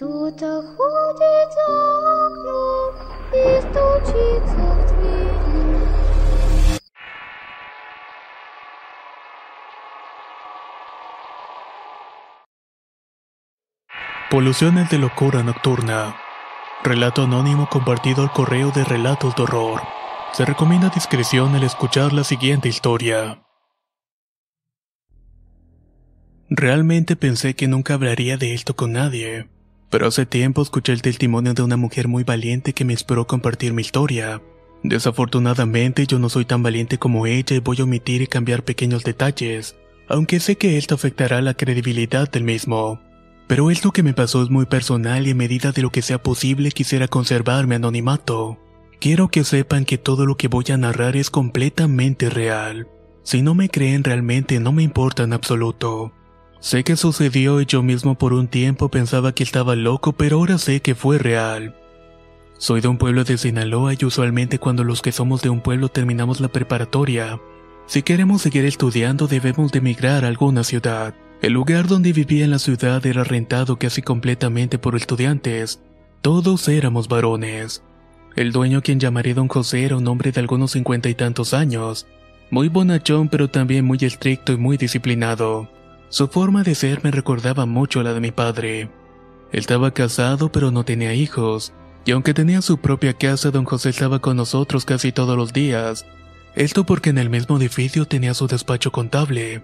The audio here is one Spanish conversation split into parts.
Кто-то ходит за окном и стучится в двери. Poluciones de locura nocturna. Relato anónimo compartido al correo de relatos de horror. Se recomienda discreción al escuchar la siguiente historia. Realmente pensé que nunca hablaría de esto con nadie, pero hace tiempo escuché el testimonio de una mujer muy valiente que me inspiró a compartir mi historia. Desafortunadamente yo no soy tan valiente como ella y voy a omitir y cambiar pequeños detalles, aunque sé que esto afectará la credibilidad del mismo. Pero esto que me pasó es muy personal y en medida de lo que sea posible quisiera conservar mi anonimato. Quiero que sepan que todo lo que voy a narrar es completamente real. Si no me creen realmente no me importa en absoluto. Sé que sucedió y yo mismo por un tiempo pensaba que estaba loco, pero ahora sé que fue real. Soy de un pueblo de Sinaloa y usualmente cuando los que somos de un pueblo terminamos la preparatoria, si queremos seguir estudiando debemos de emigrar a alguna ciudad. El lugar donde vivía en la ciudad era rentado casi completamente por estudiantes. Todos éramos varones. El dueño, quien llamaré don José, era un hombre de algunos cincuenta y tantos años, muy bonachón pero también muy estricto y muy disciplinado. Su forma de ser me recordaba mucho la de mi padre. Estaba casado pero no tenía hijos, y aunque tenía su propia casa, don José estaba con nosotros casi todos los días. Esto porque en el mismo edificio tenía su despacho contable.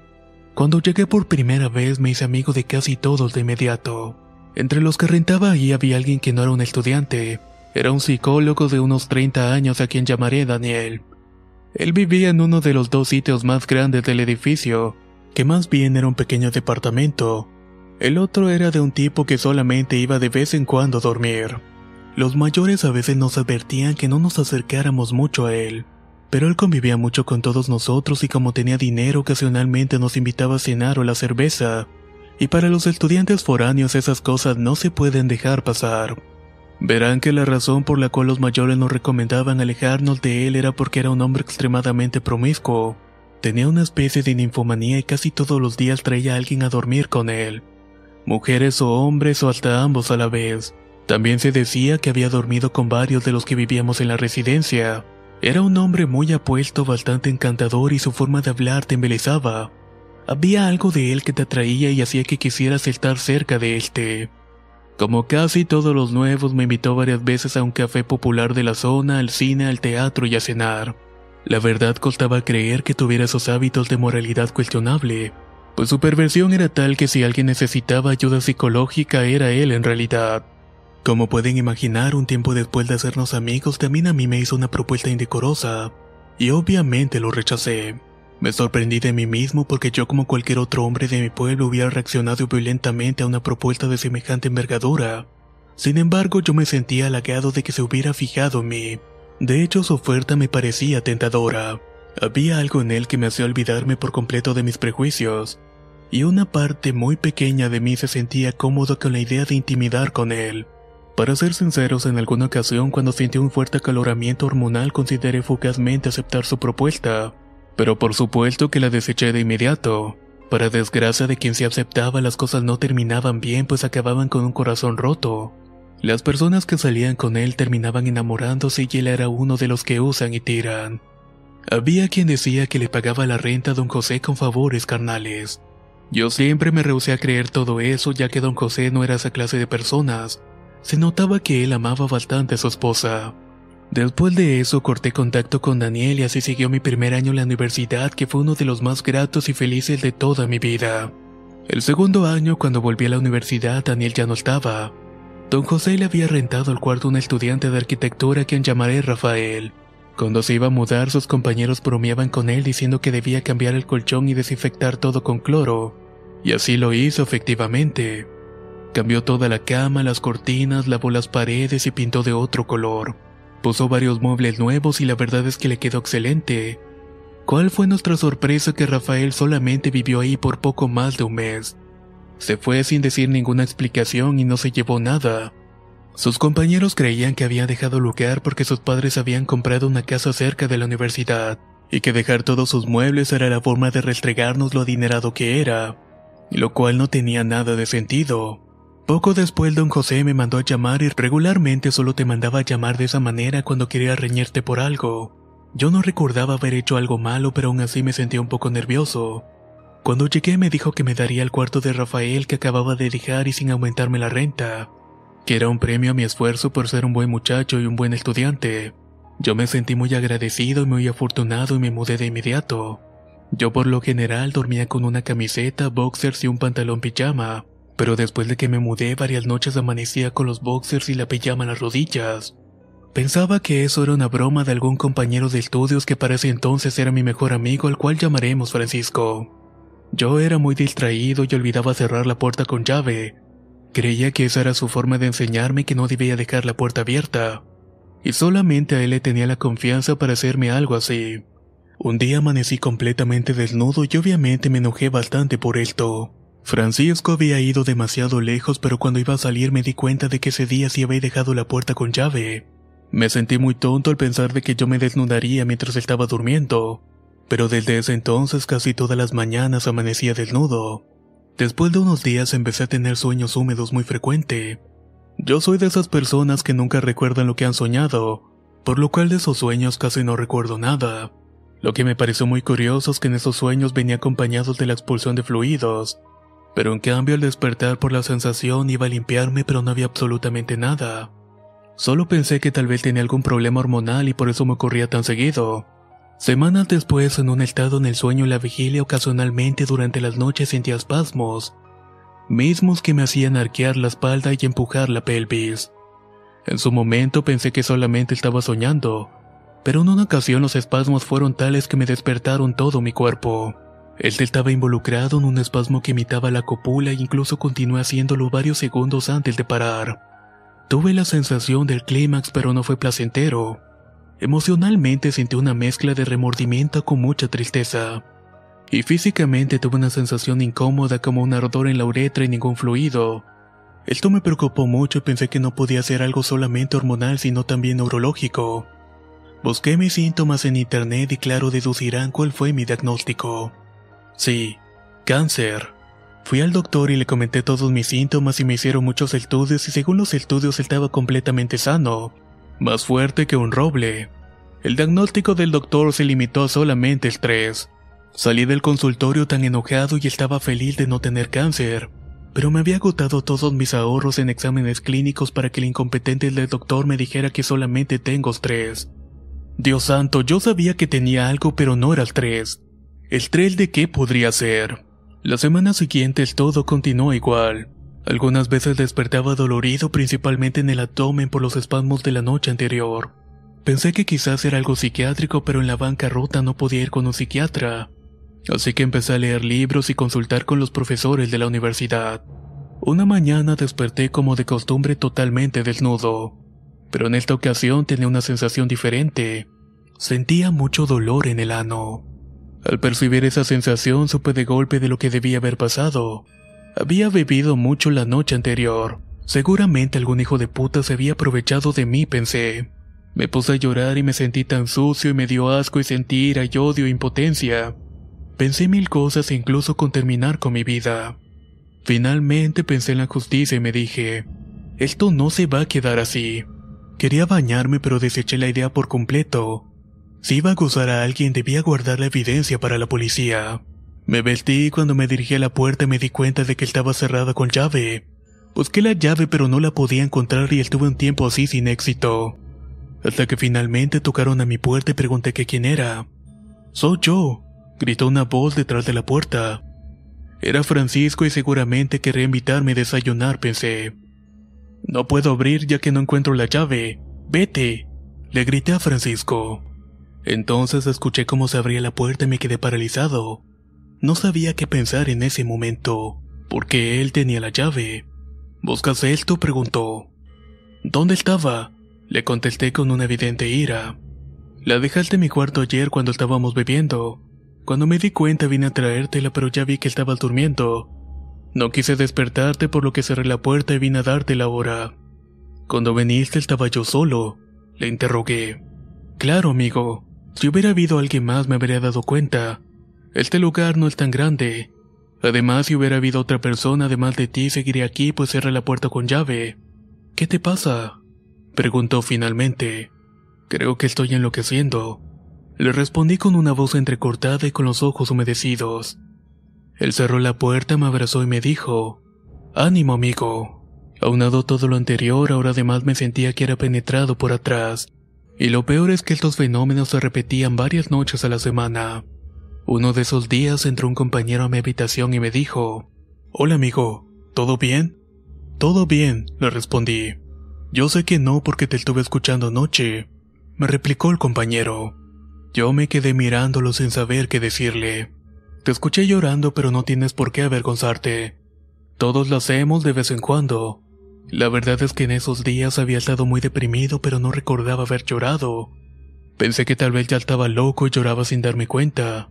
Cuando llegué por primera vez me hice amigo de casi todos de inmediato. Entre los que rentaba ahí había alguien que no era un estudiante, era un psicólogo de unos 30 años a quien llamaré Daniel. Él vivía en uno de los dos sitios más grandes del edificio, que más bien era un pequeño departamento. El otro era de un tipo que solamente iba de vez en cuando a dormir. Los mayores a veces nos advertían que no nos acercáramos mucho a él, pero él convivía mucho con todos nosotros y como tenía dinero ocasionalmente nos invitaba a cenar o la cerveza. Y para los estudiantes foráneos esas cosas no se pueden dejar pasar. Verán que la razón por la cual los mayores nos recomendaban alejarnos de él era porque era un hombre extremadamente promiscuo. Tenía una especie de ninfomanía y casi todos los días traía a alguien a dormir con él. Mujeres o hombres o hasta ambos a la vez. También se decía que había dormido con varios de los que vivíamos en la residencia. Era un hombre muy apuesto, bastante encantador y su forma de hablar te embelezaba. Había algo de él que te atraía y hacía que quisieras estar cerca de este. Como casi todos los nuevos, me invitó varias veces a un café popular de la zona, al cine, al teatro y a cenar. La verdad costaba creer que tuviera esos hábitos de moralidad cuestionable, pues su perversión era tal que si alguien necesitaba ayuda psicológica era él en realidad. Como pueden imaginar, un tiempo después de hacernos amigos, también a mí me hizo una propuesta indecorosa, y obviamente lo rechacé. Me sorprendí de mí mismo porque yo como cualquier otro hombre de mi pueblo hubiera reaccionado violentamente a una propuesta de semejante envergadura. Sin embargo, yo me sentía halagado de que se hubiera fijado en mí. De hecho, su oferta me parecía tentadora. Había algo en él que me hacía olvidarme por completo de mis prejuicios, y una parte muy pequeña de mí se sentía cómodo con la idea de intimidar con él. Para ser sinceros, en alguna ocasión cuando sentí un fuerte acaloramiento hormonal consideré fugazmente aceptar su propuesta pero por supuesto que la deseché de inmediato. Para desgracia de quien se aceptaba las cosas no terminaban bien pues acababan con un corazón roto. Las personas que salían con él terminaban enamorándose y él era uno de los que usan y tiran. Había quien decía que le pagaba la renta a don José con favores carnales. Yo siempre me rehusé a creer todo eso ya que don José no era esa clase de personas. Se notaba que él amaba bastante a su esposa. Después de eso corté contacto con Daniel y así siguió mi primer año en la universidad que fue uno de los más gratos y felices de toda mi vida. El segundo año cuando volví a la universidad Daniel ya no estaba. Don José le había rentado el cuarto a un estudiante de arquitectura a quien llamaré Rafael. Cuando se iba a mudar sus compañeros bromeaban con él diciendo que debía cambiar el colchón y desinfectar todo con cloro. Y así lo hizo efectivamente. Cambió toda la cama, las cortinas, lavó las paredes y pintó de otro color. Puso varios muebles nuevos y la verdad es que le quedó excelente. ¿Cuál fue nuestra sorpresa que Rafael solamente vivió ahí por poco más de un mes? Se fue sin decir ninguna explicación y no se llevó nada. Sus compañeros creían que había dejado lugar porque sus padres habían comprado una casa cerca de la universidad y que dejar todos sus muebles era la forma de restregarnos lo adinerado que era, lo cual no tenía nada de sentido. Poco después don José me mandó a llamar y regularmente solo te mandaba a llamar de esa manera cuando quería reñirte por algo. Yo no recordaba haber hecho algo malo pero aún así me sentía un poco nervioso. Cuando llegué me dijo que me daría el cuarto de Rafael que acababa de dejar y sin aumentarme la renta, que era un premio a mi esfuerzo por ser un buen muchacho y un buen estudiante. Yo me sentí muy agradecido y muy afortunado y me mudé de inmediato. Yo por lo general dormía con una camiseta, boxers y un pantalón pijama, pero después de que me mudé varias noches amanecía con los boxers y la pijama en las rodillas. Pensaba que eso era una broma de algún compañero de estudios que para ese entonces era mi mejor amigo al cual llamaremos Francisco. Yo era muy distraído y olvidaba cerrar la puerta con llave. Creía que esa era su forma de enseñarme que no debía dejar la puerta abierta y solamente a él le tenía la confianza para hacerme algo así. Un día amanecí completamente desnudo y obviamente me enojé bastante por esto. Francisco había ido demasiado lejos, pero cuando iba a salir me di cuenta de que ese día sí había dejado la puerta con llave. Me sentí muy tonto al pensar de que yo me desnudaría mientras estaba durmiendo, pero desde ese entonces casi todas las mañanas amanecía desnudo. Después de unos días empecé a tener sueños húmedos muy frecuente. Yo soy de esas personas que nunca recuerdan lo que han soñado, por lo cual de esos sueños casi no recuerdo nada. Lo que me pareció muy curioso es que en esos sueños venía acompañados de la expulsión de fluidos, pero en cambio al despertar por la sensación iba a limpiarme pero no había absolutamente nada. Solo pensé que tal vez tenía algún problema hormonal y por eso me ocurría tan seguido. Semanas después, en un estado en el sueño y la vigilia, ocasionalmente durante las noches sentía espasmos, mismos que me hacían arquear la espalda y empujar la pelvis. En su momento pensé que solamente estaba soñando, pero en una ocasión los espasmos fueron tales que me despertaron todo mi cuerpo. Él estaba involucrado en un espasmo que imitaba la copula e incluso continué haciéndolo varios segundos antes de parar. Tuve la sensación del clímax pero no fue placentero. Emocionalmente sentí una mezcla de remordimiento con mucha tristeza y físicamente tuve una sensación incómoda como un ardor en la uretra y ningún fluido. Esto me preocupó mucho y pensé que no podía ser algo solamente hormonal sino también neurológico. Busqué mis síntomas en internet y claro deducirán cuál fue mi diagnóstico. Sí, cáncer. Fui al doctor y le comenté todos mis síntomas y me hicieron muchos estudios y según los estudios estaba completamente sano, más fuerte que un roble. El diagnóstico del doctor se limitó a solamente estrés. Salí del consultorio tan enojado y estaba feliz de no tener cáncer, pero me había agotado todos mis ahorros en exámenes clínicos para que el incompetente del doctor me dijera que solamente tengo estrés. Dios santo, yo sabía que tenía algo, pero no era estrés. ¿Estrés de qué podría ser? Las semanas siguientes todo continuó igual. Algunas veces despertaba dolorido principalmente en el abdomen por los espasmos de la noche anterior. Pensé que quizás era algo psiquiátrico, pero en la bancarrota no podía ir con un psiquiatra. Así que empecé a leer libros y consultar con los profesores de la universidad. Una mañana desperté como de costumbre totalmente desnudo, pero en esta ocasión tenía una sensación diferente. Sentía mucho dolor en el ano. Al percibir esa sensación supe de golpe de lo que debía haber pasado. Había bebido mucho la noche anterior. Seguramente algún hijo de puta se había aprovechado de mí, pensé. Me puse a llorar y me sentí tan sucio y me dio asco y sentí ira odio e impotencia. Pensé mil cosas incluso con terminar con mi vida. Finalmente pensé en la justicia y me dije, esto no se va a quedar así. Quería bañarme pero deseché la idea por completo. Si iba a acusar a alguien debía guardar la evidencia para la policía. Me vestí y cuando me dirigí a la puerta me di cuenta de que estaba cerrada con llave. Busqué la llave pero no la podía encontrar y estuve un tiempo así sin éxito. Hasta que finalmente tocaron a mi puerta y pregunté que quién era. Soy yo, gritó una voz detrás de la puerta. Era Francisco y seguramente querría invitarme a desayunar, pensé. No puedo abrir ya que no encuentro la llave. Vete, le grité a Francisco. Entonces escuché cómo se abría la puerta y me quedé paralizado. No sabía qué pensar en ese momento, porque él tenía la llave. ¿Buscas esto? preguntó. ¿Dónde estaba? Le contesté con una evidente ira. La dejaste en mi cuarto ayer cuando estábamos bebiendo. Cuando me di cuenta vine a traértela pero ya vi que estabas durmiendo. No quise despertarte por lo que cerré la puerta y vine a dártela ahora. Cuando viniste estaba yo solo. Le interrogué. Claro, amigo. Si hubiera habido alguien más me habría dado cuenta. Este lugar no es tan grande. Además, si hubiera habido otra persona además de ti, seguiría aquí pues cerré la puerta con llave. ¿Qué te pasa? Preguntó finalmente. Creo que estoy enloqueciendo. Le respondí con una voz entrecortada y con los ojos humedecidos. Él cerró la puerta, me abrazó y me dijo, Ánimo amigo. Aunado todo lo anterior, ahora además me sentía que era penetrado por atrás. Y lo peor es que estos fenómenos se repetían varias noches a la semana. Uno de esos días entró un compañero a mi habitación y me dijo, Hola amigo, ¿todo bien? Todo bien, le respondí. Yo sé que no porque te estuve escuchando anoche, me replicó el compañero. Yo me quedé mirándolo sin saber qué decirle. Te escuché llorando pero no tienes por qué avergonzarte. Todos lo hacemos de vez en cuando. La verdad es que en esos días había estado muy deprimido pero no recordaba haber llorado. Pensé que tal vez ya estaba loco y lloraba sin darme cuenta.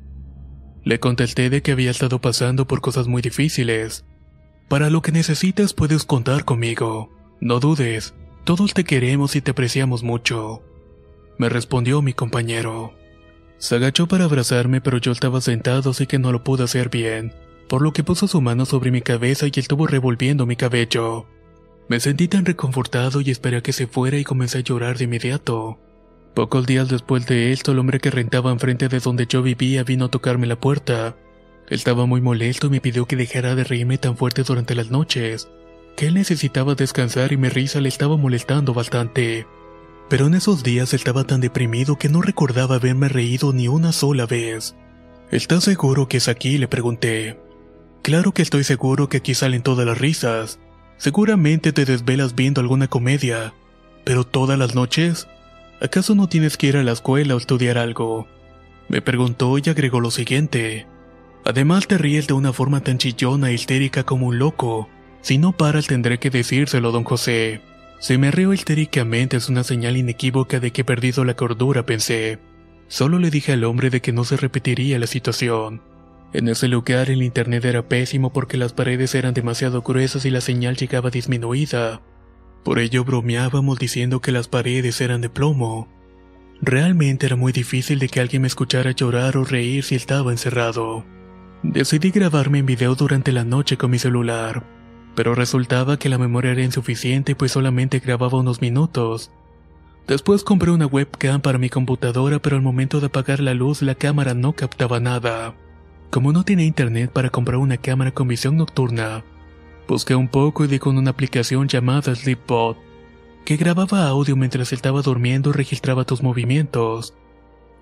Le contesté de que había estado pasando por cosas muy difíciles. Para lo que necesites puedes contar conmigo. No dudes, todos te queremos y te apreciamos mucho. Me respondió mi compañero. Se agachó para abrazarme pero yo estaba sentado así que no lo pude hacer bien, por lo que puso su mano sobre mi cabeza y estuvo revolviendo mi cabello. Me sentí tan reconfortado y esperé a que se fuera y comencé a llorar de inmediato. Pocos días después de esto, el hombre que rentaba enfrente de donde yo vivía vino a tocarme la puerta. Estaba muy molesto y me pidió que dejara de reírme tan fuerte durante las noches, que él necesitaba descansar y mi risa le estaba molestando bastante. Pero en esos días estaba tan deprimido que no recordaba haberme reído ni una sola vez. ¿Estás seguro que es aquí? le pregunté. Claro que estoy seguro que aquí salen todas las risas. Seguramente te desvelas viendo alguna comedia. ¿Pero todas las noches? ¿Acaso no tienes que ir a la escuela o estudiar algo? Me preguntó y agregó lo siguiente. Además te ríes de una forma tan chillona e histérica como un loco. Si no paras tendré que decírselo, don José. Si me río histéricamente es una señal inequívoca de que he perdido la cordura, pensé. Solo le dije al hombre de que no se repetiría la situación. En ese lugar el internet era pésimo porque las paredes eran demasiado gruesas y la señal llegaba disminuida. Por ello bromeábamos diciendo que las paredes eran de plomo. Realmente era muy difícil de que alguien me escuchara llorar o reír si estaba encerrado. Decidí grabarme en video durante la noche con mi celular, pero resultaba que la memoria era insuficiente pues solamente grababa unos minutos. Después compré una webcam para mi computadora pero al momento de apagar la luz la cámara no captaba nada. Como no tenía internet para comprar una cámara con visión nocturna, Busqué un poco y di con una aplicación llamada Sleepbot, que grababa audio mientras estaba durmiendo y registraba tus movimientos.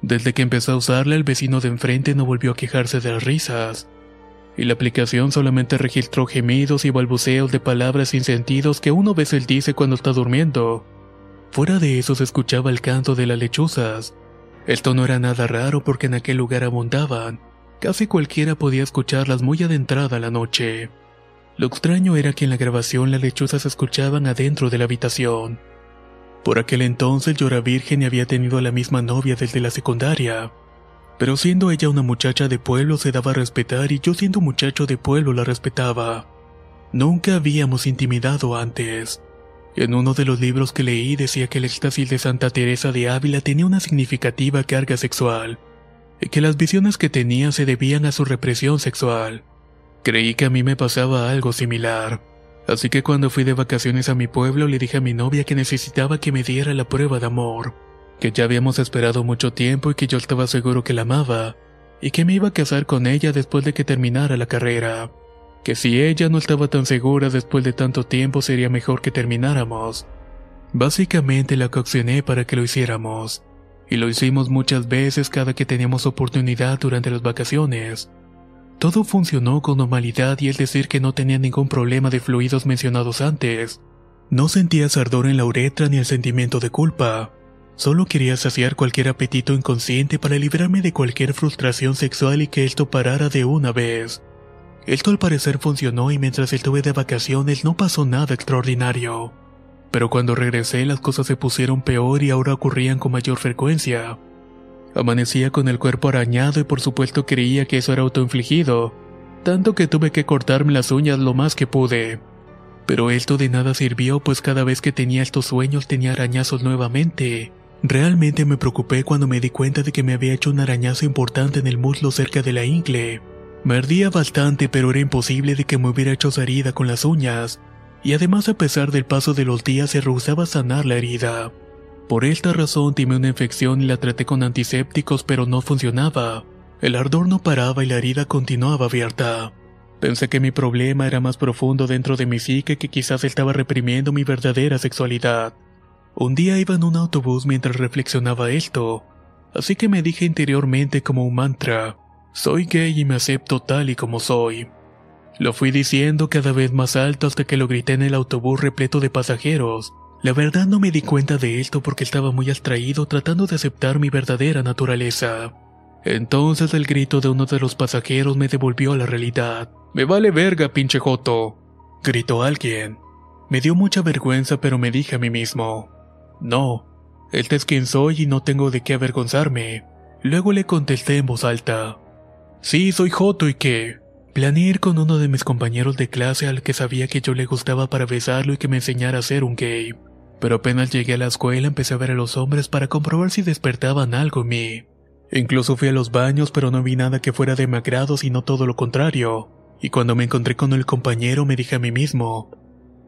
Desde que empecé a usarla, el vecino de enfrente no volvió a quejarse de las risas. Y la aplicación solamente registró gemidos y balbuceos de palabras sin sentidos que uno veces dice cuando está durmiendo. Fuera de eso se escuchaba el canto de las lechuzas. Esto no era nada raro porque en aquel lugar abundaban. Casi cualquiera podía escucharlas muy adentrada la noche. Lo extraño era que en la grabación las lechuzas se escuchaban adentro de la habitación. Por aquel entonces yo virgen y había tenido a la misma novia desde la secundaria. Pero siendo ella una muchacha de pueblo se daba a respetar y yo siendo muchacho de pueblo la respetaba. Nunca habíamos intimidado antes. En uno de los libros que leí decía que el éxtasis de Santa Teresa de Ávila tenía una significativa carga sexual, y que las visiones que tenía se debían a su represión sexual. Creí que a mí me pasaba algo similar. Así que cuando fui de vacaciones a mi pueblo le dije a mi novia que necesitaba que me diera la prueba de amor, que ya habíamos esperado mucho tiempo y que yo estaba seguro que la amaba, y que me iba a casar con ella después de que terminara la carrera, que si ella no estaba tan segura después de tanto tiempo sería mejor que termináramos. Básicamente la coaccioné para que lo hiciéramos, y lo hicimos muchas veces cada que teníamos oportunidad durante las vacaciones. Todo funcionó con normalidad y es decir que no tenía ningún problema de fluidos mencionados antes. No sentía ardor en la uretra ni el sentimiento de culpa. Solo quería saciar cualquier apetito inconsciente para librarme de cualquier frustración sexual y que esto parara de una vez. Esto al parecer funcionó y mientras estuve de vacaciones no pasó nada extraordinario. Pero cuando regresé las cosas se pusieron peor y ahora ocurrían con mayor frecuencia. Amanecía con el cuerpo arañado y por supuesto creía que eso era autoinfligido, tanto que tuve que cortarme las uñas lo más que pude. Pero esto de nada sirvió pues cada vez que tenía estos sueños tenía arañazos nuevamente. Realmente me preocupé cuando me di cuenta de que me había hecho un arañazo importante en el muslo cerca de la ingle. Me ardía bastante pero era imposible de que me hubiera hecho esa herida con las uñas, y además a pesar del paso de los días se rehusaba sanar la herida. Por esta razón timé una infección y la traté con antisépticos pero no funcionaba. El ardor no paraba y la herida continuaba abierta. Pensé que mi problema era más profundo dentro de mi psique que quizás estaba reprimiendo mi verdadera sexualidad. Un día iba en un autobús mientras reflexionaba esto, así que me dije interiormente como un mantra, soy gay y me acepto tal y como soy. Lo fui diciendo cada vez más alto hasta que lo grité en el autobús repleto de pasajeros, la verdad no me di cuenta de esto porque estaba muy abstraído tratando de aceptar mi verdadera naturaleza. Entonces el grito de uno de los pasajeros me devolvió a la realidad. Me vale verga, pinche joto. Gritó alguien. Me dio mucha vergüenza pero me dije a mí mismo. No, este es quien soy y no tengo de qué avergonzarme. Luego le contesté en voz alta. Sí, soy Joto y qué. Planeé ir con uno de mis compañeros de clase al que sabía que yo le gustaba para besarlo y que me enseñara a ser un gay pero apenas llegué a la escuela empecé a ver a los hombres para comprobar si despertaban algo en mí. Incluso fui a los baños pero no vi nada que fuera de sino todo lo contrario, y cuando me encontré con el compañero me dije a mí mismo,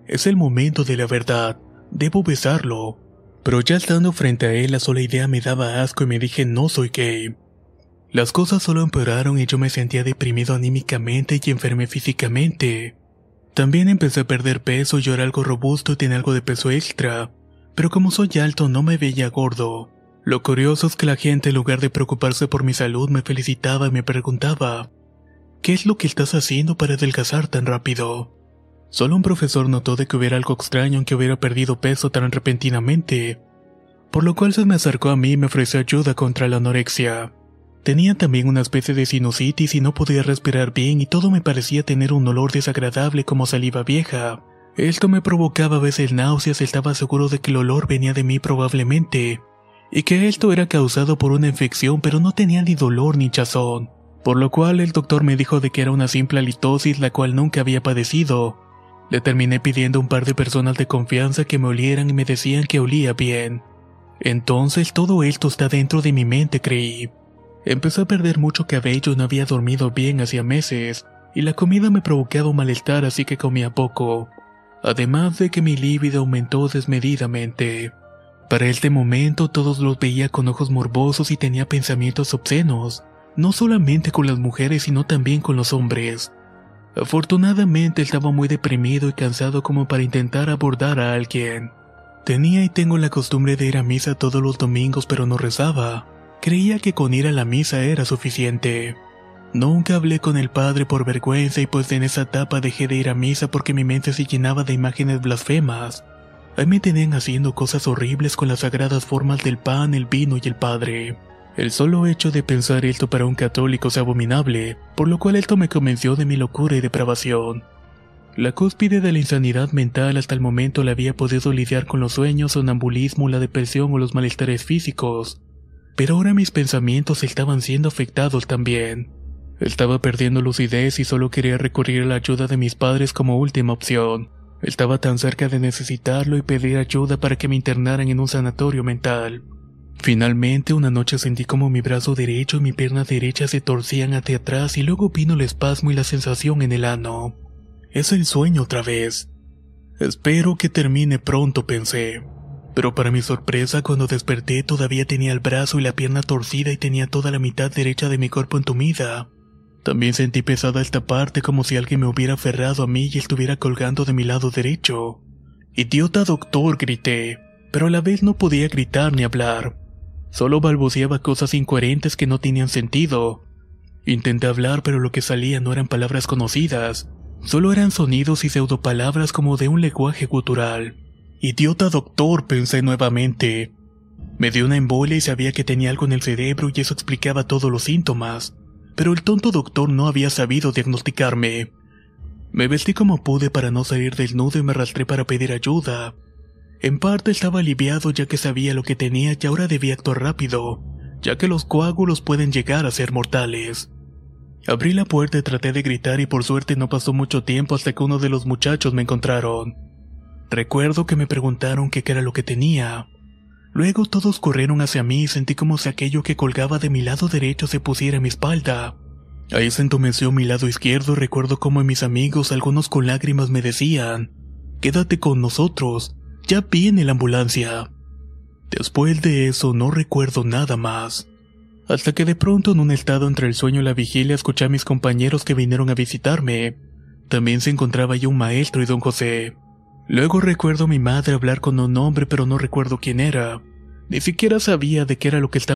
es el momento de la verdad, debo besarlo. Pero ya estando frente a él la sola idea me daba asco y me dije no soy gay. Las cosas solo empeoraron y yo me sentía deprimido anímicamente y enfermé físicamente. También empecé a perder peso, yo era algo robusto y tenía algo de peso extra, pero como soy alto no me veía gordo. Lo curioso es que la gente en lugar de preocuparse por mi salud me felicitaba y me preguntaba, ¿qué es lo que estás haciendo para adelgazar tan rápido? Solo un profesor notó de que hubiera algo extraño en que hubiera perdido peso tan repentinamente, por lo cual se me acercó a mí y me ofreció ayuda contra la anorexia. Tenía también una especie de sinusitis y no podía respirar bien y todo me parecía tener un olor desagradable como saliva vieja. Esto me provocaba a veces náuseas, estaba seguro de que el olor venía de mí probablemente, y que esto era causado por una infección pero no tenía ni dolor ni chazón, por lo cual el doctor me dijo de que era una simple halitosis la cual nunca había padecido. Le terminé pidiendo a un par de personas de confianza que me olieran y me decían que olía bien. Entonces todo esto está dentro de mi mente, creí. Empecé a perder mucho cabello, no había dormido bien hacía meses, y la comida me provocaba malestar así que comía poco. Además de que mi líbido aumentó desmedidamente. Para este momento todos los veía con ojos morbosos y tenía pensamientos obscenos, no solamente con las mujeres sino también con los hombres. Afortunadamente estaba muy deprimido y cansado como para intentar abordar a alguien. Tenía y tengo la costumbre de ir a misa todos los domingos pero no rezaba. Creía que con ir a la misa era suficiente. Nunca hablé con el padre por vergüenza y pues en esa etapa dejé de ir a misa porque mi mente se llenaba de imágenes blasfemas. Ahí me tenían haciendo cosas horribles con las sagradas formas del pan, el vino y el padre. El solo hecho de pensar esto para un católico es abominable, por lo cual esto me convenció de mi locura y depravación. La cúspide de la insanidad mental hasta el momento la había podido lidiar con los sueños, sonambulismo, la depresión o los malestares físicos, pero ahora mis pensamientos estaban siendo afectados también. Estaba perdiendo lucidez y solo quería recurrir a la ayuda de mis padres como última opción. Estaba tan cerca de necesitarlo y pedir ayuda para que me internaran en un sanatorio mental. Finalmente una noche sentí como mi brazo derecho y mi pierna derecha se torcían hacia atrás y luego vino el espasmo y la sensación en el ano. Es el sueño otra vez. Espero que termine pronto, pensé. Pero para mi sorpresa, cuando desperté todavía tenía el brazo y la pierna torcida y tenía toda la mitad derecha de mi cuerpo entumida. También sentí pesada esta parte como si alguien me hubiera aferrado a mí y estuviera colgando de mi lado derecho. Idiota doctor, grité, pero a la vez no podía gritar ni hablar. Solo balbuceaba cosas incoherentes que no tenían sentido. Intenté hablar, pero lo que salía no eran palabras conocidas, solo eran sonidos y pseudopalabras como de un lenguaje gutural. Idiota doctor, pensé nuevamente. Me dio una embolia y sabía que tenía algo en el cerebro y eso explicaba todos los síntomas. pero el tonto doctor no había sabido diagnosticarme. Me vestí como pude para no salir del nudo y me arrastré para pedir ayuda. En parte estaba aliviado ya que sabía lo que tenía y ahora debía actuar rápido, ya que los coágulos pueden llegar a ser mortales. Abrí la puerta y traté de gritar y por suerte no pasó mucho tiempo hasta que uno de los muchachos me encontraron. Recuerdo que me preguntaron qué era lo que tenía. Luego todos corrieron hacia mí y sentí como si aquello que colgaba de mi lado derecho se pusiera a mi espalda. Ahí se entumeció mi lado izquierdo y recuerdo como mis amigos, algunos con lágrimas, me decían, Quédate con nosotros, ya viene la ambulancia. Después de eso no recuerdo nada más. Hasta que de pronto en un estado entre el sueño y la vigilia escuché a mis compañeros que vinieron a visitarme. También se encontraba ahí un maestro y don José. Luego recuerdo a mi madre hablar con un hombre pero no recuerdo quién era. Ni siquiera sabía de qué era lo que estaba.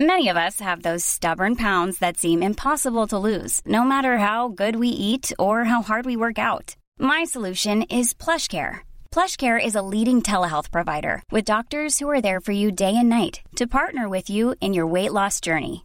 Many of us have those stubborn pounds that seem impossible to lose, no matter how good we eat or how hard we work out. My solution is PlushCare. PlushCare is a leading telehealth provider with doctors who are there for you day and night to partner with you in your weight loss journey.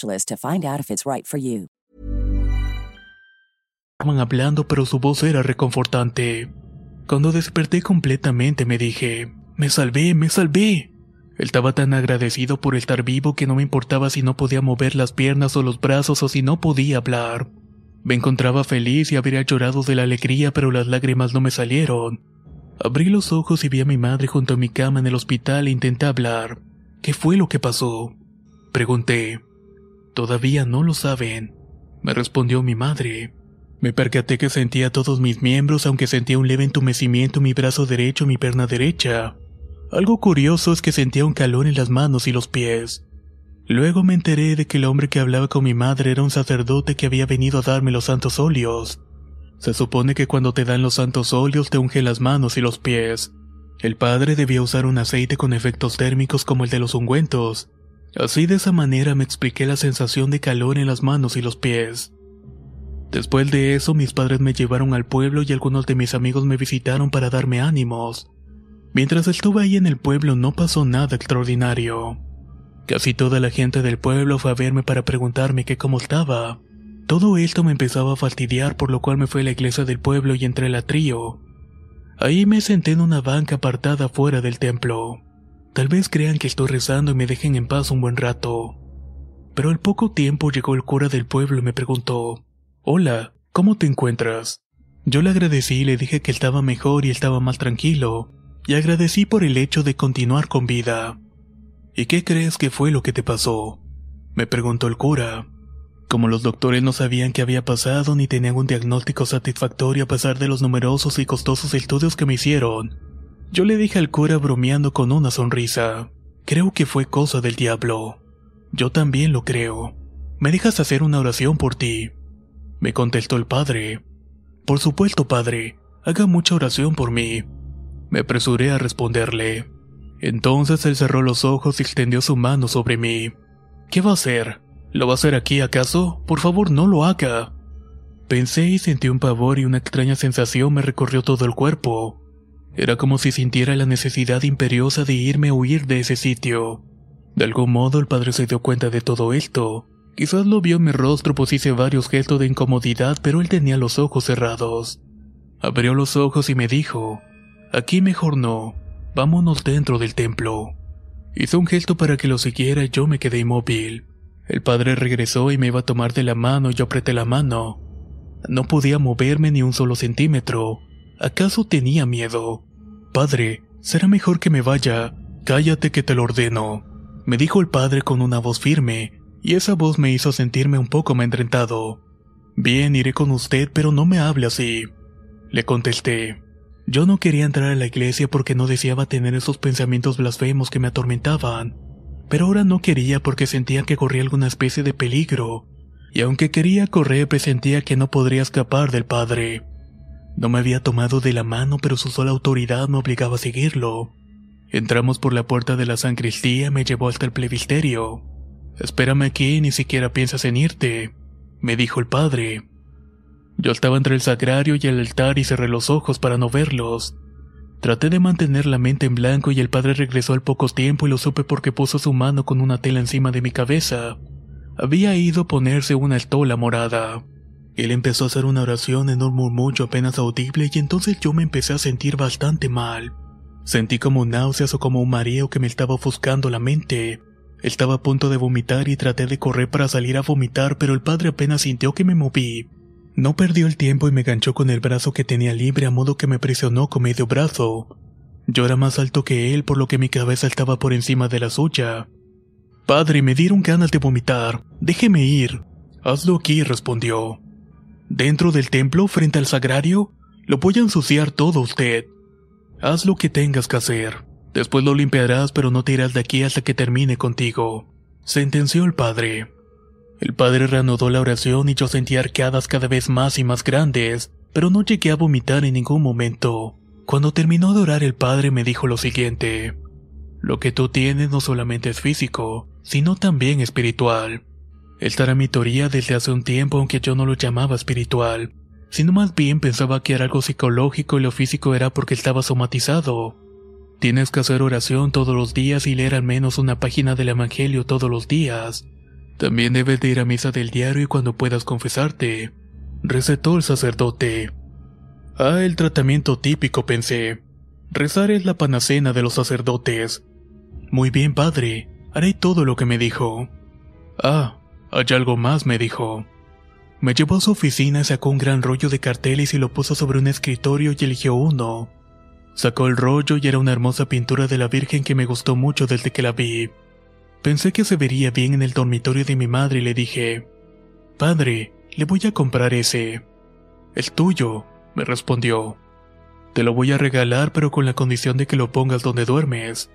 to find out if it's right. Estaban hablando, pero su voz era reconfortante. Cuando desperté completamente me dije, me salvé, me salvé. Estaba tan agradecido por estar vivo que no me importaba si no podía mover las piernas o los brazos o si no podía hablar. Me encontraba feliz y habría llorado de la alegría, pero las lágrimas no me salieron. Abrí los ojos y vi a mi madre junto a mi cama en el hospital e intenté hablar. ¿Qué fue lo que pasó? Pregunté. Todavía no lo saben, me respondió mi madre. Me percaté que sentía todos mis miembros, aunque sentía un leve entumecimiento en mi brazo derecho y mi pierna derecha. Algo curioso es que sentía un calor en las manos y los pies. Luego me enteré de que el hombre que hablaba con mi madre era un sacerdote que había venido a darme los santos óleos. Se supone que cuando te dan los santos óleos te unge las manos y los pies. El padre debía usar un aceite con efectos térmicos como el de los ungüentos, Así de esa manera me expliqué la sensación de calor en las manos y los pies. Después de eso mis padres me llevaron al pueblo y algunos de mis amigos me visitaron para darme ánimos. Mientras estuve ahí en el pueblo no pasó nada extraordinario. Casi toda la gente del pueblo fue a verme para preguntarme qué cómo estaba. Todo esto me empezaba a fastidiar por lo cual me fui a la iglesia del pueblo y entré al trío. Ahí me senté en una banca apartada fuera del templo. Tal vez crean que estoy rezando y me dejen en paz un buen rato. Pero al poco tiempo llegó el cura del pueblo y me preguntó, Hola, ¿cómo te encuentras? Yo le agradecí y le dije que estaba mejor y estaba más tranquilo, y agradecí por el hecho de continuar con vida. ¿Y qué crees que fue lo que te pasó? Me preguntó el cura. Como los doctores no sabían qué había pasado ni tenían un diagnóstico satisfactorio a pesar de los numerosos y costosos estudios que me hicieron, yo le dije al cura bromeando con una sonrisa. Creo que fue cosa del diablo. Yo también lo creo. ¿Me dejas hacer una oración por ti? Me contestó el padre. Por supuesto, padre. Haga mucha oración por mí. Me apresuré a responderle. Entonces él cerró los ojos y extendió su mano sobre mí. ¿Qué va a hacer? ¿Lo va a hacer aquí acaso? Por favor, no lo haga. Pensé y sentí un pavor y una extraña sensación me recorrió todo el cuerpo. Era como si sintiera la necesidad imperiosa de irme a huir de ese sitio. De algún modo el padre se dio cuenta de todo esto, Quizás lo vio en mi rostro pues hice varios gestos de incomodidad, pero él tenía los ojos cerrados. Abrió los ojos y me dijo, aquí mejor no, vámonos dentro del templo. Hizo un gesto para que lo siguiera y yo me quedé inmóvil. El padre regresó y me iba a tomar de la mano y yo apreté la mano. No podía moverme ni un solo centímetro. ¿Acaso tenía miedo? Padre, será mejor que me vaya. Cállate que te lo ordeno. Me dijo el padre con una voz firme, y esa voz me hizo sentirme un poco amedrentado. Bien, iré con usted, pero no me hable así. Le contesté. Yo no quería entrar a la iglesia porque no deseaba tener esos pensamientos blasfemos que me atormentaban, pero ahora no quería porque sentía que corría alguna especie de peligro, y aunque quería correr presentía que no podría escapar del padre. No me había tomado de la mano, pero su sola autoridad me obligaba a seguirlo. Entramos por la puerta de la San Cristía y me llevó hasta el plebisterio. Espérame aquí, ni siquiera piensas en irte, me dijo el padre. Yo estaba entre el sagrario y el altar y cerré los ojos para no verlos. Traté de mantener la mente en blanco y el padre regresó al poco tiempo y lo supe porque puso su mano con una tela encima de mi cabeza. Había ido a ponerse una estola morada. Él empezó a hacer una oración en un murmullo apenas audible y entonces yo me empecé a sentir bastante mal. Sentí como náuseas o como un mareo que me estaba ofuscando la mente. Estaba a punto de vomitar y traté de correr para salir a vomitar, pero el padre apenas sintió que me moví. No perdió el tiempo y me ganchó con el brazo que tenía libre a modo que me presionó con medio brazo. Yo era más alto que él por lo que mi cabeza estaba por encima de la suya. Padre, me dieron ganas de vomitar. Déjeme ir. Hazlo aquí, respondió. ¿Dentro del templo, frente al sagrario? Lo voy a ensuciar todo usted. Haz lo que tengas que hacer. Después lo limpiarás, pero no te irás de aquí hasta que termine contigo. Sentenció el padre. El padre reanudó la oración y yo sentí arqueadas cada vez más y más grandes, pero no llegué a vomitar en ningún momento. Cuando terminó de orar el padre me dijo lo siguiente. Lo que tú tienes no solamente es físico, sino también espiritual. Esta era mi teoría desde hace un tiempo aunque yo no lo llamaba espiritual, sino más bien pensaba que era algo psicológico y lo físico era porque estaba somatizado. Tienes que hacer oración todos los días y leer al menos una página del Evangelio todos los días. También debes de ir a misa del diario y cuando puedas confesarte. Recetó el sacerdote. Ah, el tratamiento típico, pensé. Rezar es la panacena de los sacerdotes. Muy bien, padre. Haré todo lo que me dijo. Ah, hay algo más, me dijo. Me llevó a su oficina y sacó un gran rollo de carteles y lo puso sobre un escritorio y eligió uno. Sacó el rollo y era una hermosa pintura de la Virgen que me gustó mucho desde que la vi. Pensé que se vería bien en el dormitorio de mi madre y le dije, Padre, le voy a comprar ese. El tuyo, me respondió. Te lo voy a regalar pero con la condición de que lo pongas donde duermes.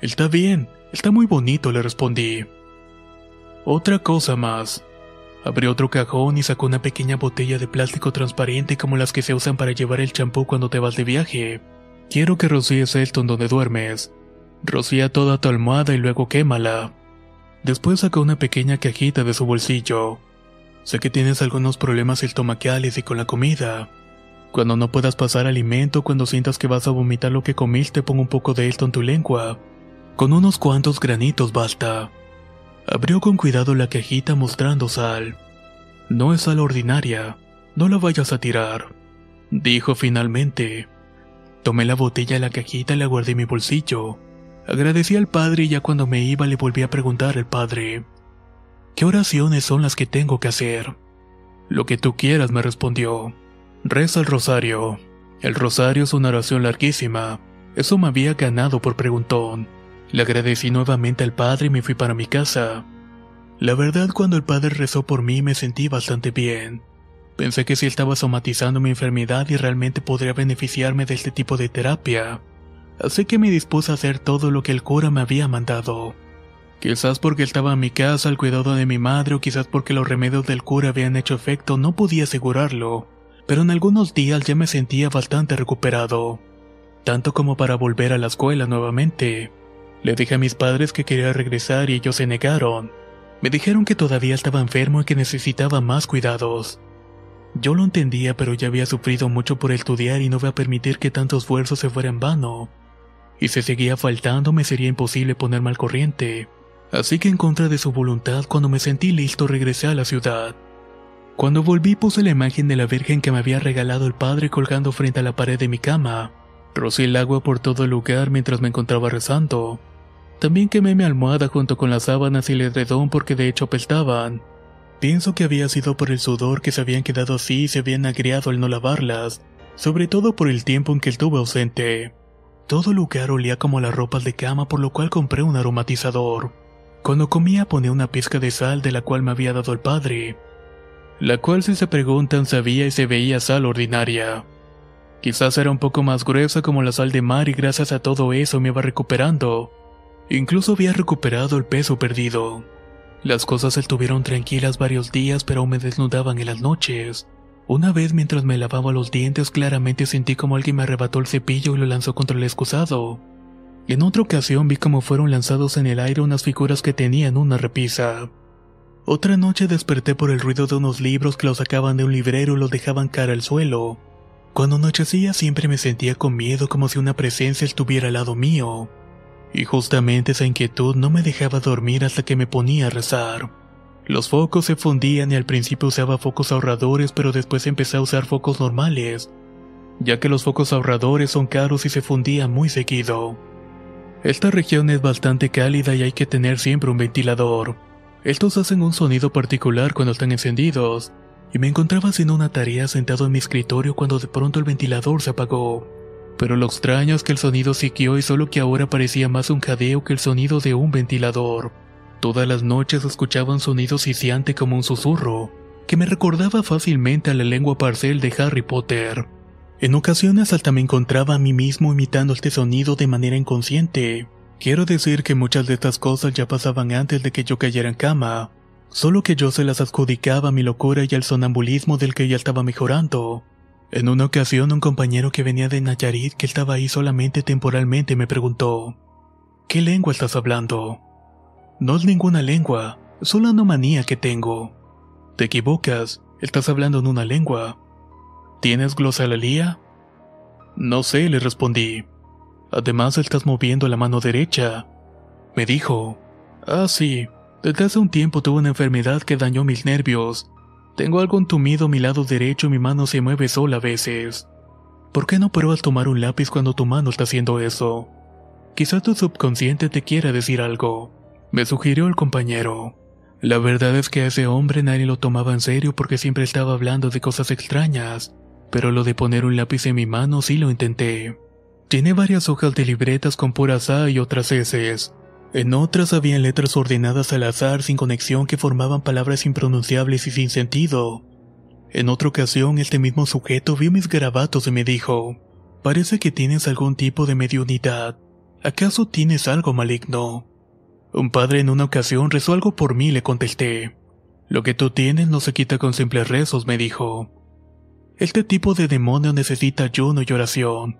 Está bien, está muy bonito, le respondí. Otra cosa más. Abrió otro cajón y sacó una pequeña botella de plástico transparente como las que se usan para llevar el champú cuando te vas de viaje. Quiero que rocíes esto en donde duermes. Rocía toda tu almohada y luego quémala. Después sacó una pequeña cajita de su bolsillo. Sé que tienes algunos problemas estomacales y con la comida. Cuando no puedas pasar alimento, cuando sientas que vas a vomitar lo que comiste, pon un poco de esto en tu lengua. Con unos cuantos granitos basta. Abrió con cuidado la cajita mostrando sal. No es sal ordinaria, no la vayas a tirar, dijo finalmente. Tomé la botella de la cajita y la guardé en mi bolsillo. Agradecí al padre y ya cuando me iba le volví a preguntar al padre, ¿qué oraciones son las que tengo que hacer? Lo que tú quieras, me respondió. Reza el rosario. El rosario es una oración larguísima. Eso me había ganado por preguntón. Le agradecí nuevamente al padre y me fui para mi casa. La verdad, cuando el padre rezó por mí me sentí bastante bien. Pensé que si estaba somatizando mi enfermedad y realmente podría beneficiarme de este tipo de terapia así que me dispuse a hacer todo lo que el cura me había mandado. Quizás porque estaba en mi casa al cuidado de mi madre o quizás porque los remedios del cura habían hecho efecto, no podía asegurarlo, pero en algunos días ya me sentía bastante recuperado, tanto como para volver a la escuela nuevamente. Le dije a mis padres que quería regresar y ellos se negaron. Me dijeron que todavía estaba enfermo y que necesitaba más cuidados. Yo lo entendía, pero ya había sufrido mucho por estudiar y no voy a permitir que tanto esfuerzo se fuera en vano y si seguía faltando me sería imposible ponerme al corriente. Así que en contra de su voluntad, cuando me sentí listo regresé a la ciudad. Cuando volví puse la imagen de la Virgen que me había regalado el padre colgando frente a la pared de mi cama. Rocé el agua por todo el lugar mientras me encontraba rezando. También quemé mi almohada junto con las sábanas y el edredón porque de hecho apestaban. Pienso que había sido por el sudor que se habían quedado así y se habían agriado al no lavarlas, sobre todo por el tiempo en que estuve ausente. Todo lugar olía como las ropas de cama por lo cual compré un aromatizador. Cuando comía ponía una pizca de sal de la cual me había dado el padre, la cual si se preguntan sabía y se veía sal ordinaria. Quizás era un poco más gruesa como la sal de mar y gracias a todo eso me iba recuperando. Incluso había recuperado el peso perdido. Las cosas estuvieron tranquilas varios días pero me desnudaban en las noches. Una vez mientras me lavaba los dientes claramente sentí como alguien me arrebató el cepillo y lo lanzó contra el excusado. En otra ocasión vi cómo fueron lanzados en el aire unas figuras que tenían una repisa. Otra noche desperté por el ruido de unos libros que los sacaban de un librero y los dejaban cara al suelo. Cuando anochecía siempre me sentía con miedo como si una presencia estuviera al lado mío. Y justamente esa inquietud no me dejaba dormir hasta que me ponía a rezar. Los focos se fundían y al principio usaba focos ahorradores pero después empecé a usar focos normales, ya que los focos ahorradores son caros y se fundían muy seguido. Esta región es bastante cálida y hay que tener siempre un ventilador. Estos hacen un sonido particular cuando están encendidos, y me encontraba haciendo una tarea sentado en mi escritorio cuando de pronto el ventilador se apagó. Pero lo extraño es que el sonido siguió y solo que ahora parecía más un jadeo que el sonido de un ventilador. Todas las noches escuchaba un sonido sisiante como un susurro, que me recordaba fácilmente a la lengua parcel de Harry Potter. En ocasiones hasta me encontraba a mí mismo imitando este sonido de manera inconsciente. Quiero decir que muchas de estas cosas ya pasaban antes de que yo cayera en cama, solo que yo se las adjudicaba a mi locura y al sonambulismo del que ya estaba mejorando. En una ocasión un compañero que venía de Nayarit que estaba ahí solamente temporalmente me preguntó, ¿qué lengua estás hablando? No es ninguna lengua, solo una que tengo. Te equivocas, estás hablando en una lengua. ¿Tienes glosalalía? No sé, le respondí. Además estás moviendo la mano derecha. Me dijo. Ah, sí. Desde hace un tiempo tuve una enfermedad que dañó mis nervios. Tengo algo entumido mi lado derecho y mi mano se mueve sola a veces. ¿Por qué no pruebas tomar un lápiz cuando tu mano está haciendo eso? Quizá tu subconsciente te quiera decir algo. Me sugirió el compañero. La verdad es que a ese hombre nadie lo tomaba en serio porque siempre estaba hablando de cosas extrañas pero lo de poner un lápiz en mi mano sí lo intenté. Tiene varias hojas de libretas con puras A y otras S. En otras habían letras ordenadas al azar sin conexión que formaban palabras impronunciables y sin sentido. En otra ocasión este mismo sujeto vio mis garabatos y me dijo, parece que tienes algún tipo de mediunidad. ¿Acaso tienes algo maligno? Un padre en una ocasión rezó algo por mí, le contesté. Lo que tú tienes no se quita con simples rezos, me dijo. Este tipo de demonio necesita ayuno y oración.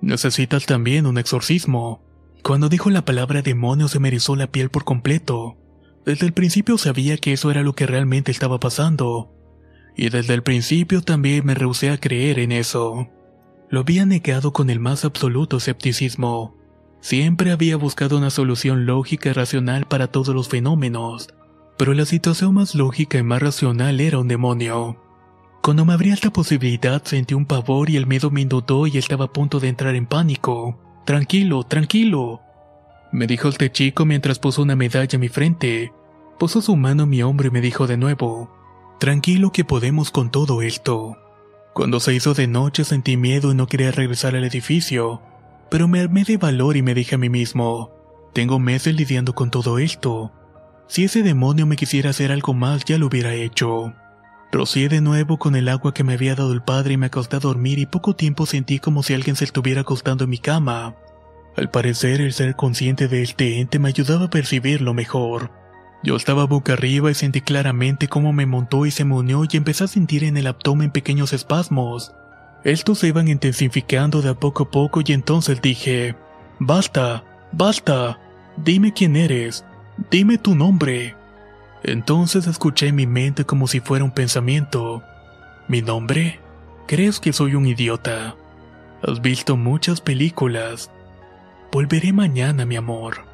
Necesitas también un exorcismo. Cuando dijo la palabra demonio se me erizó la piel por completo. Desde el principio sabía que eso era lo que realmente estaba pasando. Y desde el principio también me rehusé a creer en eso. Lo había negado con el más absoluto escepticismo. Siempre había buscado una solución lógica y racional para todos los fenómenos, pero la situación más lógica y más racional era un demonio. Cuando me abrí esta posibilidad sentí un pavor y el miedo me inundó y estaba a punto de entrar en pánico. Tranquilo, tranquilo. Me dijo este chico mientras puso una medalla en mi frente. Puso su mano en mi hombro y me dijo de nuevo, Tranquilo que podemos con todo esto. Cuando se hizo de noche sentí miedo y no quería regresar al edificio, pero me armé de valor y me dije a mí mismo, tengo meses lidiando con todo esto. Si ese demonio me quisiera hacer algo más ya lo hubiera hecho. Rocié de nuevo con el agua que me había dado el padre y me acosté a dormir y poco tiempo sentí como si alguien se estuviera acostando en mi cama. Al parecer el ser consciente de este ente me ayudaba a percibirlo mejor. Yo estaba boca arriba y sentí claramente cómo me montó y se me unió y empecé a sentir en el abdomen pequeños espasmos. Estos se iban intensificando de a poco a poco y entonces dije, Basta, basta, dime quién eres, dime tu nombre. Entonces escuché en mi mente como si fuera un pensamiento. ¿Mi nombre? ¿Crees que soy un idiota? Has visto muchas películas. Volveré mañana, mi amor.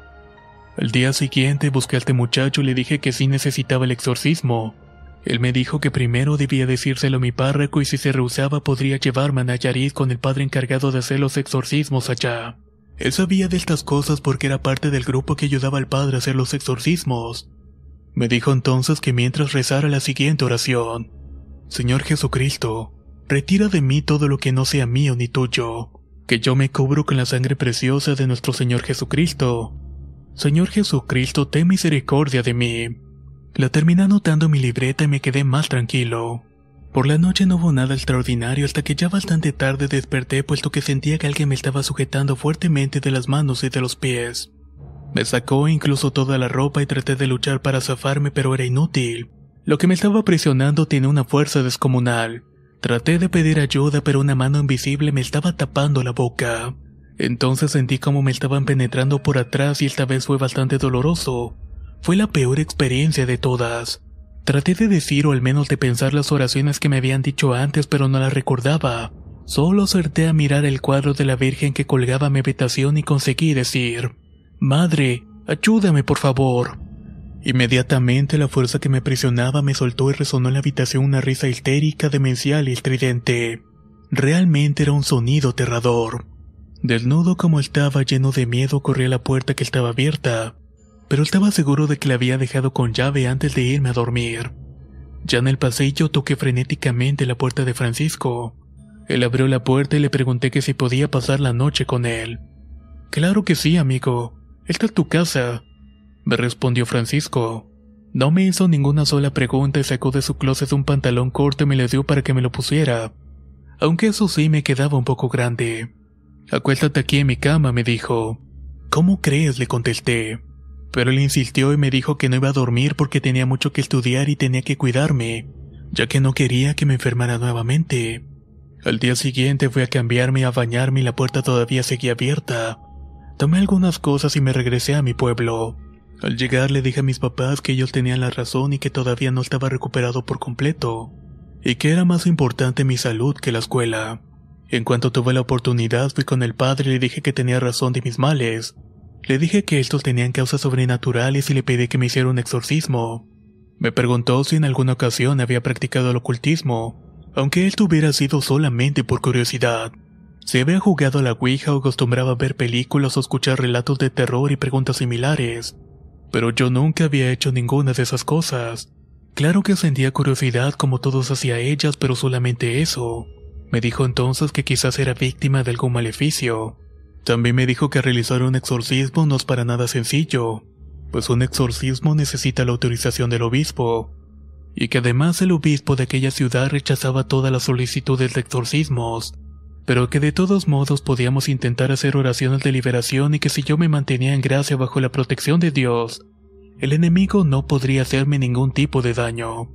Al día siguiente busqué a este muchacho y le dije que sí necesitaba el exorcismo. Él me dijo que primero debía decírselo a mi párroco y si se rehusaba podría llevarme a Nayarit con el padre encargado de hacer los exorcismos allá. Él sabía de estas cosas porque era parte del grupo que ayudaba al padre a hacer los exorcismos. Me dijo entonces que mientras rezara la siguiente oración, Señor Jesucristo, retira de mí todo lo que no sea mío ni tuyo, que yo me cubro con la sangre preciosa de nuestro Señor Jesucristo. Señor Jesucristo, ten misericordia de mí. La terminé anotando en mi libreta y me quedé más tranquilo. Por la noche no hubo nada extraordinario hasta que ya bastante tarde desperté puesto que sentía que alguien me estaba sujetando fuertemente de las manos y de los pies. Me sacó incluso toda la ropa y traté de luchar para zafarme pero era inútil. Lo que me estaba presionando tiene una fuerza descomunal. Traté de pedir ayuda pero una mano invisible me estaba tapando la boca. Entonces sentí como me estaban penetrando por atrás y esta vez fue bastante doloroso. Fue la peor experiencia de todas. Traté de decir o al menos de pensar las oraciones que me habían dicho antes, pero no las recordaba. Solo acerté a mirar el cuadro de la Virgen que colgaba mi habitación y conseguí decir, Madre, ayúdame por favor. Inmediatamente la fuerza que me presionaba me soltó y resonó en la habitación una risa histérica, demencial y estridente. Realmente era un sonido aterrador. Desnudo como estaba lleno de miedo corrí a la puerta que estaba abierta pero estaba seguro de que la había dejado con llave antes de irme a dormir. Ya en el pasillo toqué frenéticamente la puerta de Francisco. Él abrió la puerta y le pregunté que si podía pasar la noche con él. Claro que sí, amigo. Esta es tu casa, me respondió Francisco. No me hizo ninguna sola pregunta y sacó de su closet un pantalón corto y me lo dio para que me lo pusiera. Aunque eso sí me quedaba un poco grande. Acuéstate aquí en mi cama, me dijo. ¿Cómo crees? le contesté pero él insistió y me dijo que no iba a dormir porque tenía mucho que estudiar y tenía que cuidarme, ya que no quería que me enfermara nuevamente. Al día siguiente fui a cambiarme a bañarme y la puerta todavía seguía abierta. Tomé algunas cosas y me regresé a mi pueblo. Al llegar le dije a mis papás que ellos tenían la razón y que todavía no estaba recuperado por completo, y que era más importante mi salud que la escuela. En cuanto tuve la oportunidad fui con el padre y le dije que tenía razón de mis males, le dije que estos tenían causas sobrenaturales y le pedí que me hiciera un exorcismo. Me preguntó si en alguna ocasión había practicado el ocultismo, aunque esto hubiera sido solamente por curiosidad. Si había jugado a la Ouija o acostumbraba ver películas o escuchar relatos de terror y preguntas similares. Pero yo nunca había hecho ninguna de esas cosas. Claro que sentía curiosidad como todos hacia ellas, pero solamente eso. Me dijo entonces que quizás era víctima de algún maleficio. También me dijo que realizar un exorcismo no es para nada sencillo, pues un exorcismo necesita la autorización del obispo, y que además el obispo de aquella ciudad rechazaba todas las solicitudes de exorcismos, pero que de todos modos podíamos intentar hacer oraciones de liberación y que si yo me mantenía en gracia bajo la protección de Dios, el enemigo no podría hacerme ningún tipo de daño.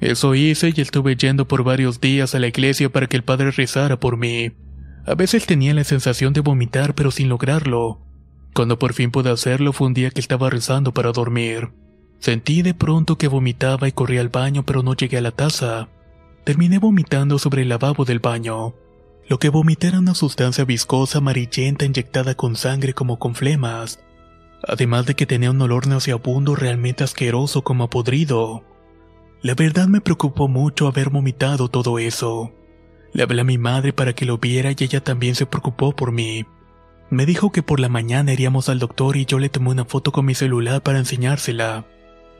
Eso hice y estuve yendo por varios días a la iglesia para que el padre rezara por mí. A veces tenía la sensación de vomitar pero sin lograrlo. Cuando por fin pude hacerlo fue un día que estaba rezando para dormir. Sentí de pronto que vomitaba y corrí al baño pero no llegué a la taza. Terminé vomitando sobre el lavabo del baño. Lo que vomité era una sustancia viscosa amarillenta inyectada con sangre como con flemas. Además de que tenía un olor nauseabundo realmente asqueroso como podrido. La verdad me preocupó mucho haber vomitado todo eso. Le hablé a mi madre para que lo viera y ella también se preocupó por mí. Me dijo que por la mañana iríamos al doctor y yo le tomé una foto con mi celular para enseñársela.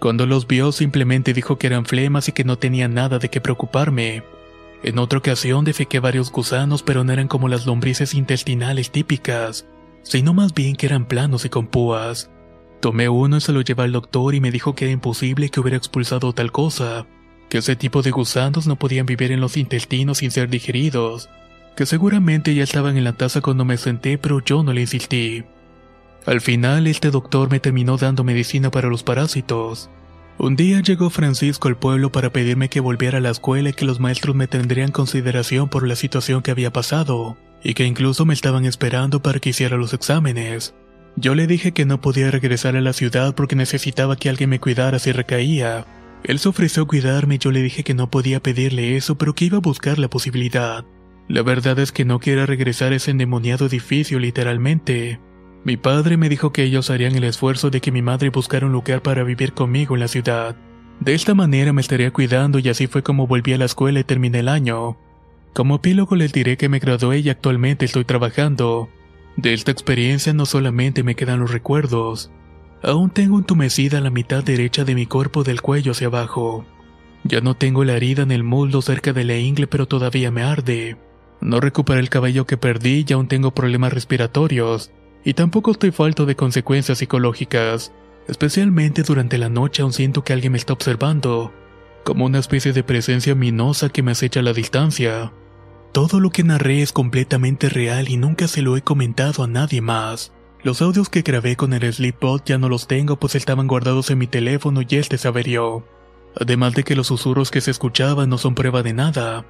Cuando los vio simplemente dijo que eran flemas y que no tenía nada de qué preocuparme. En otra ocasión defequé varios gusanos pero no eran como las lombrices intestinales típicas, sino más bien que eran planos y con púas. Tomé uno y se lo llevé al doctor y me dijo que era imposible que hubiera expulsado tal cosa, que ese tipo de gusanos no podían vivir en los intestinos sin ser digeridos, que seguramente ya estaban en la taza cuando me senté, pero yo no le insistí. Al final, este doctor me terminó dando medicina para los parásitos. Un día llegó Francisco al pueblo para pedirme que volviera a la escuela y que los maestros me tendrían consideración por la situación que había pasado, y que incluso me estaban esperando para que hiciera los exámenes. Yo le dije que no podía regresar a la ciudad porque necesitaba que alguien me cuidara si recaía, él se ofreció a cuidarme y yo le dije que no podía pedirle eso, pero que iba a buscar la posibilidad. La verdad es que no quiero regresar a ese endemoniado edificio literalmente. Mi padre me dijo que ellos harían el esfuerzo de que mi madre buscara un lugar para vivir conmigo en la ciudad. De esta manera me estaría cuidando y así fue como volví a la escuela y terminé el año. Como epílogo les diré que me gradué y actualmente estoy trabajando. De esta experiencia no solamente me quedan los recuerdos, aún tengo entumecida la mitad derecha de mi cuerpo del cuello hacia abajo. Ya no tengo la herida en el muslo cerca de la ingle pero todavía me arde. No recuperé el cabello que perdí y aún tengo problemas respiratorios, y tampoco estoy falto de consecuencias psicológicas. Especialmente durante la noche aún siento que alguien me está observando, como una especie de presencia minosa que me acecha a la distancia. Todo lo que narré es completamente real y nunca se lo he comentado a nadie más. Los audios que grabé con el Sleepbot ya no los tengo pues estaban guardados en mi teléfono y este se averió. Además de que los susurros que se escuchaban no son prueba de nada,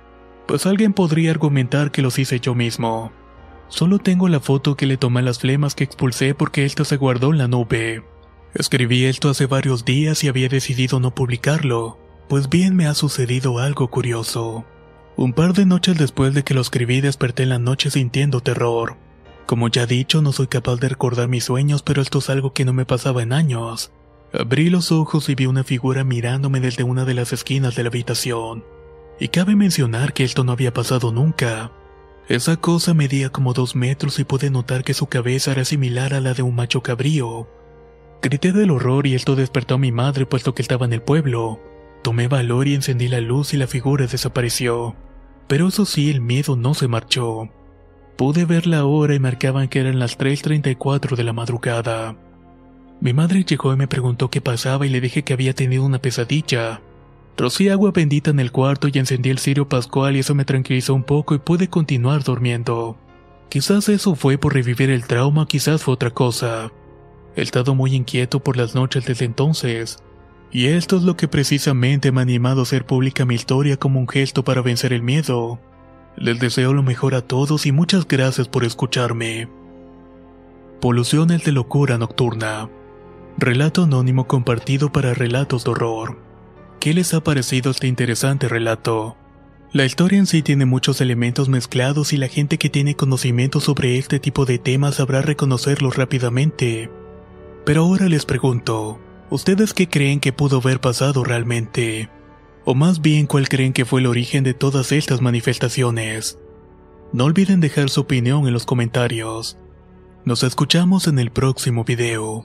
pues alguien podría argumentar que los hice yo mismo. Solo tengo la foto que le tomé las flemas que expulsé porque esto se guardó en la nube. Escribí esto hace varios días y había decidido no publicarlo, pues bien me ha sucedido algo curioso. Un par de noches después de que lo escribí desperté en la noche sintiendo terror. Como ya dicho, no soy capaz de recordar mis sueños, pero esto es algo que no me pasaba en años. Abrí los ojos y vi una figura mirándome desde una de las esquinas de la habitación. Y cabe mencionar que esto no había pasado nunca. Esa cosa medía como dos metros y pude notar que su cabeza era similar a la de un macho cabrío. Grité del horror y esto despertó a mi madre puesto que estaba en el pueblo. Tomé valor y encendí la luz y la figura desapareció. Pero eso sí, el miedo no se marchó. Pude ver la hora y marcaban que eran las 3.34 de la madrugada. Mi madre llegó y me preguntó qué pasaba y le dije que había tenido una pesadilla. Rocié agua bendita en el cuarto y encendí el cirio pascual y eso me tranquilizó un poco y pude continuar durmiendo. Quizás eso fue por revivir el trauma, quizás fue otra cosa. He estado muy inquieto por las noches desde entonces, y esto es lo que precisamente me ha animado a hacer pública mi historia como un gesto para vencer el miedo. Les deseo lo mejor a todos y muchas gracias por escucarme. Poluciones de locura nocturna. Relato anónimo compartido para relatos de horror. ¿Qué les ha parecido este interesante relato? La historia en sí tiene muchos elementos mezclados y la gente que tiene conocimiento sobre este tipo de temas sabrá reconocerlos rápidamente. Pero ahora les pregunto, ¿ustedes qué creen que pudo haber pasado realmente? O más bien, ¿cuál creen que fue el origen de todas estas manifestaciones? No olviden dejar su opinión en los comentarios. Nos escuchamos en el próximo video.